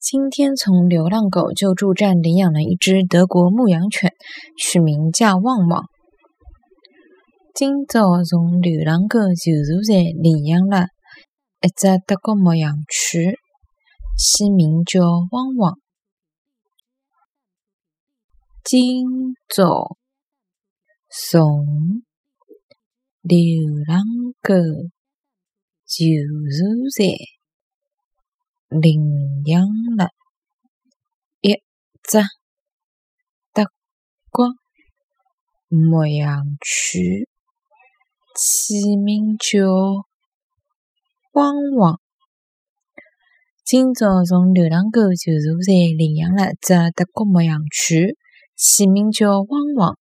今天从流浪狗救助站领养了一只德国牧羊犬，取名叫旺旺。今早从流浪狗救助站领养了一只德国牧羊犬，起名叫旺旺。今早从流浪狗救助站。领养只德国牧羊犬，起名叫汪汪。今朝从流浪狗救助站领养了只德国牧羊犬，起名叫汪汪。